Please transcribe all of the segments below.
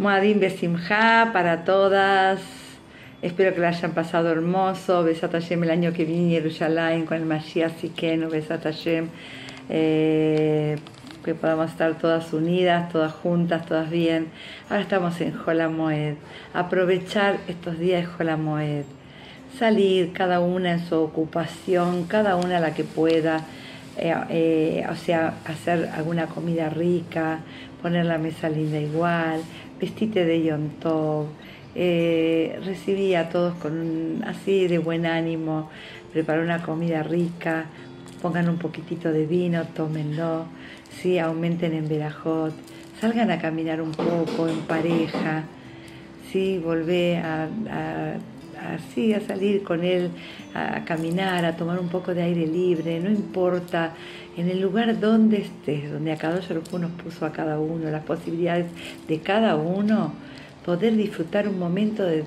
Moadim Besimha para todas. Espero que lo hayan pasado hermoso. Besat Hashem el año que viene en Jerusalén con el Mashiach Sikeno. Besat Hashem. Eh, que podamos estar todas unidas, todas juntas, todas bien. Ahora estamos en Jolamoed. Aprovechar estos días de Jolamoed. Salir cada una en su ocupación, cada una la que pueda. Eh, eh, o sea, hacer alguna comida rica, poner la mesa linda igual, vestite de Yom Tov, eh, recibí a todos con así de buen ánimo, preparó una comida rica, pongan un poquitito de vino, tómenlo, ¿sí? aumenten en Berajot, salgan a caminar un poco en pareja, ¿sí? volvé a, así a salir con él a caminar, a tomar un poco de aire libre, no importa en el lugar donde estés, donde a cada nos puso a cada uno, las posibilidades de cada uno, poder disfrutar un momento de,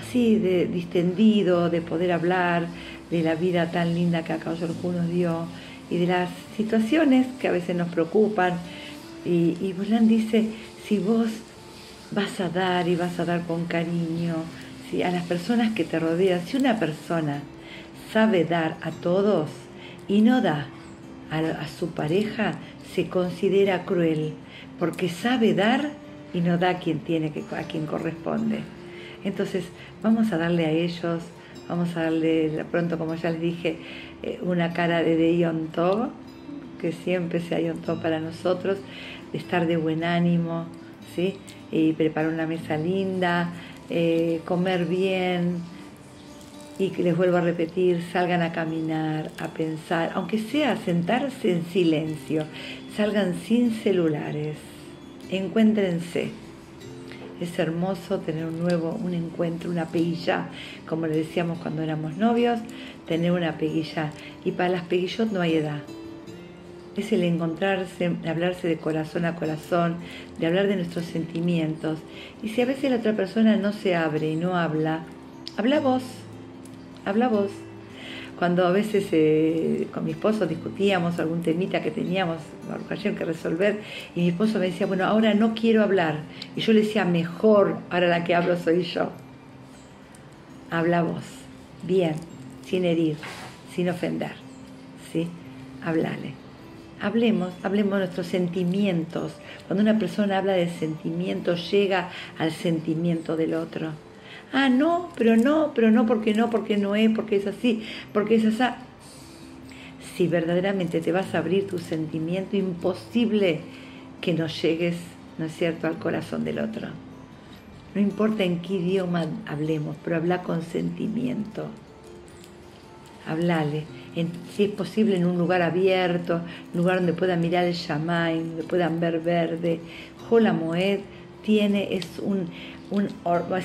así de distendido, de poder hablar de la vida tan linda que a cada nos dio y de las situaciones que a veces nos preocupan. Y, y dice, si vos vas a dar y vas a dar con cariño, si a las personas que te rodean, si una persona sabe dar a todos y no da a, su pareja se considera cruel porque sabe dar y no da a quien tiene que, a quien corresponde. Entonces, vamos a darle a ellos, vamos a darle pronto, como ya les dije, eh, una cara de, de Tov, que siempre sea Yom Tov para nosotros, de estar de buen ánimo, ¿sí? Y preparar una mesa linda, eh, comer bien, y que les vuelvo a repetir, salgan a caminar, a pensar, aunque sea sentarse en silencio, salgan sin celulares, encuéntrense. Es hermoso tener un nuevo, un encuentro, una peguilla, como le decíamos cuando éramos novios, tener una peguilla. Y para las peguillot no hay edad. Es el encontrarse, hablarse de corazón a corazón, de hablar de nuestros sentimientos. Y si a veces la otra persona no se abre y no habla, habla vos habla vos. Cuando a veces eh, con mi esposo discutíamos algún temita que teníamos que resolver y mi esposo me decía, bueno, ahora no quiero hablar. Y yo le decía, mejor, ahora la que hablo soy yo. Habla vos, bien, sin herir, sin ofender, ¿sí? Hablale. Hablemos, hablemos de nuestros sentimientos. Cuando una persona habla de sentimientos, llega al sentimiento del otro ah, no, pero no, pero no, porque no, porque no es, porque es así, porque es así. Si verdaderamente te vas a abrir tu sentimiento, imposible que no llegues, ¿no es cierto?, al corazón del otro. No importa en qué idioma hablemos, pero habla con sentimiento. Hablale, si es posible en un lugar abierto, lugar donde puedan mirar el Shamaim, donde puedan ver verde. Jola Moed tiene, es un, un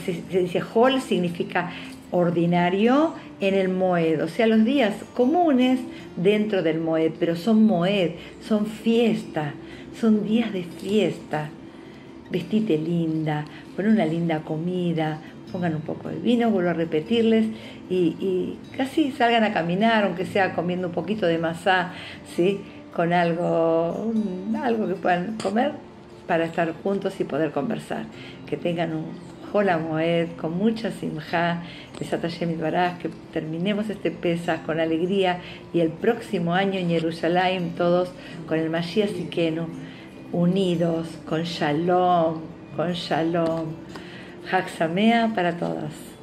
se, dice hol significa ordinario en el moed, o sea, los días comunes dentro del moed, pero son moed, son fiesta, son días de fiesta. Vestite linda, pon una linda comida, pongan un poco de vino, vuelvo a repetirles, y, casi salgan a caminar, aunque sea comiendo un poquito de masa, ¿sí? con algo, algo que puedan comer, para estar juntos y poder conversar. Que tengan un Hola Moed con mucha simja, y que terminemos este Pesach con alegría y el próximo año en Jerusalén todos con el Mashiach Sikenu, unidos, con Shalom, con Shalom. Haxamea para todas.